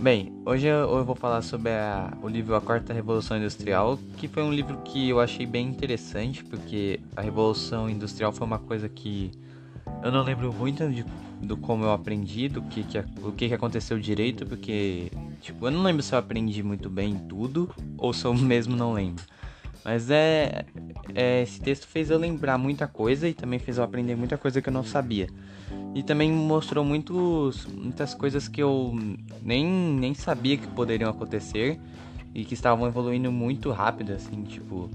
Bem, hoje eu, vou falar sobre a, o livro A Quarta Revolução Industrial, que foi um livro que eu achei bem interessante, porque a Revolução Industrial foi uma coisa que eu não lembro muito de, do como eu aprendi, do que, que, o que, que aconteceu direito, porque, tipo, eu não lembro se eu aprendi muito bem tudo, ou se eu mesmo não lembro. Mas é, é, esse texto fez eu lembrar muita coisa e também fez eu aprender muita coisa que eu não sabia. E também mostrou muitos, muitas coisas que eu nem, nem sabia que poderiam acontecer e que estavam evoluindo muito rápido, assim, tipo.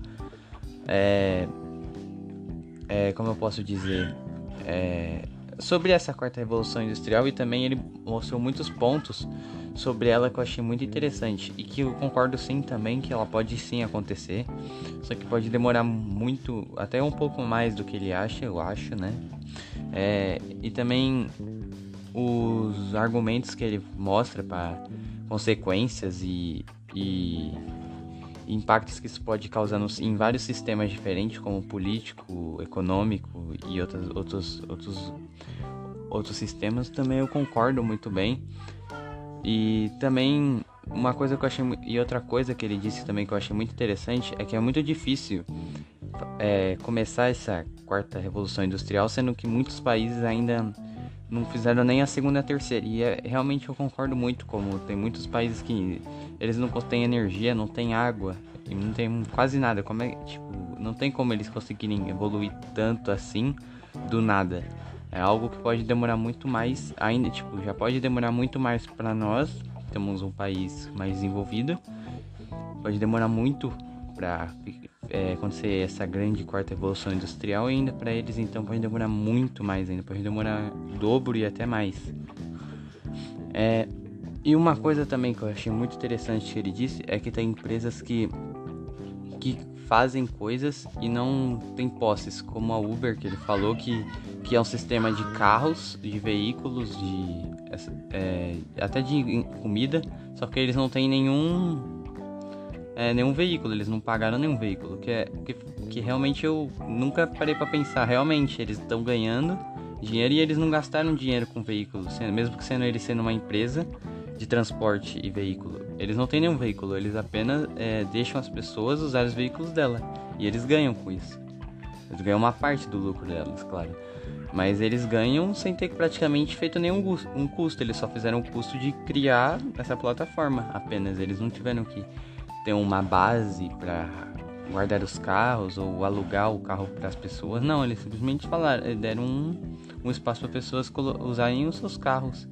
É, é, como eu posso dizer? É, sobre essa quarta revolução industrial e também ele mostrou muitos pontos sobre ela que eu achei muito interessante e que eu concordo sim também que ela pode sim acontecer, só que pode demorar muito, até um pouco mais do que ele acha, eu acho, né? É, e também os argumentos que ele mostra para consequências e, e impactos que isso pode causar nos, em vários sistemas diferentes, como político, econômico e outros, outros, outros, outros sistemas, também eu concordo muito bem. E também uma coisa que eu achei e outra coisa que ele disse também que eu achei muito interessante é que é muito difícil é, começar essa quarta revolução industrial, sendo que muitos países ainda não fizeram nem a segunda e a terceira. E é, realmente eu concordo muito, como tem muitos países que eles não têm energia, não têm água e não tem quase nada. Como é, tipo, não tem como eles conseguirem evoluir tanto assim do nada. É algo que pode demorar muito mais, ainda, tipo, já pode demorar muito mais para nós, temos um país mais desenvolvido. Pode demorar muito para é, acontecer essa grande quarta revolução industrial ainda para eles então pode demorar muito mais ainda, pode demorar dobro e até mais. É, e uma coisa também que eu achei muito interessante que ele disse é que tem empresas que que fazem coisas e não tem posses, como a Uber, que ele falou que, que é um sistema de carros, de veículos, de é, até de comida, só que eles não têm nenhum é, nenhum veículo, eles não pagaram nenhum veículo, que é que, que realmente eu nunca parei para pensar, realmente eles estão ganhando dinheiro e eles não gastaram dinheiro com veículos, mesmo que sendo eles sendo uma empresa de transporte e veículo. Eles não têm nenhum veículo, eles apenas é, deixam as pessoas usar os veículos dela. E eles ganham com isso. Eles ganham uma parte do lucro delas, claro. Mas eles ganham sem ter praticamente feito nenhum um custo. Eles só fizeram o custo de criar essa plataforma apenas. Eles não tiveram que ter uma base para guardar os carros ou alugar o carro para as pessoas. Não, eles simplesmente falaram, deram um, um espaço para pessoas usarem os seus carros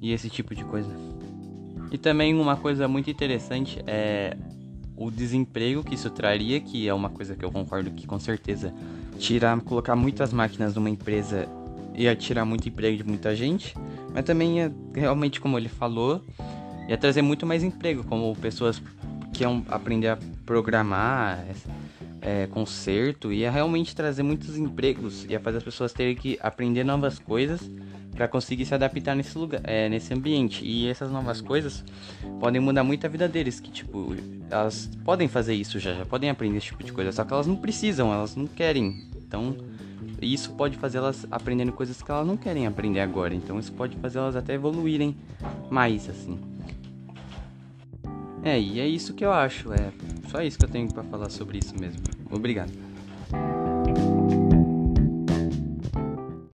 e esse tipo de coisa. E também uma coisa muito interessante é o desemprego que isso traria, que é uma coisa que eu concordo que com certeza tirar, colocar muitas máquinas numa empresa ia tirar muito emprego de muita gente, mas também ia, realmente como ele falou, ia trazer muito mais emprego, como pessoas que iam aprender a programar, é, conserto, ia realmente trazer muitos empregos, ia fazer as pessoas terem que aprender novas coisas para conseguir se adaptar nesse lugar, é, nesse ambiente. E essas novas coisas podem mudar muito a vida deles, que tipo, elas podem fazer isso já, já podem aprender esse tipo de coisa, só que elas não precisam, elas não querem. Então, isso pode fazer elas aprenderem coisas que elas não querem aprender agora. Então, isso pode fazer elas até evoluírem mais assim. É, e é isso que eu acho, é só isso que eu tenho para falar sobre isso mesmo. Obrigado.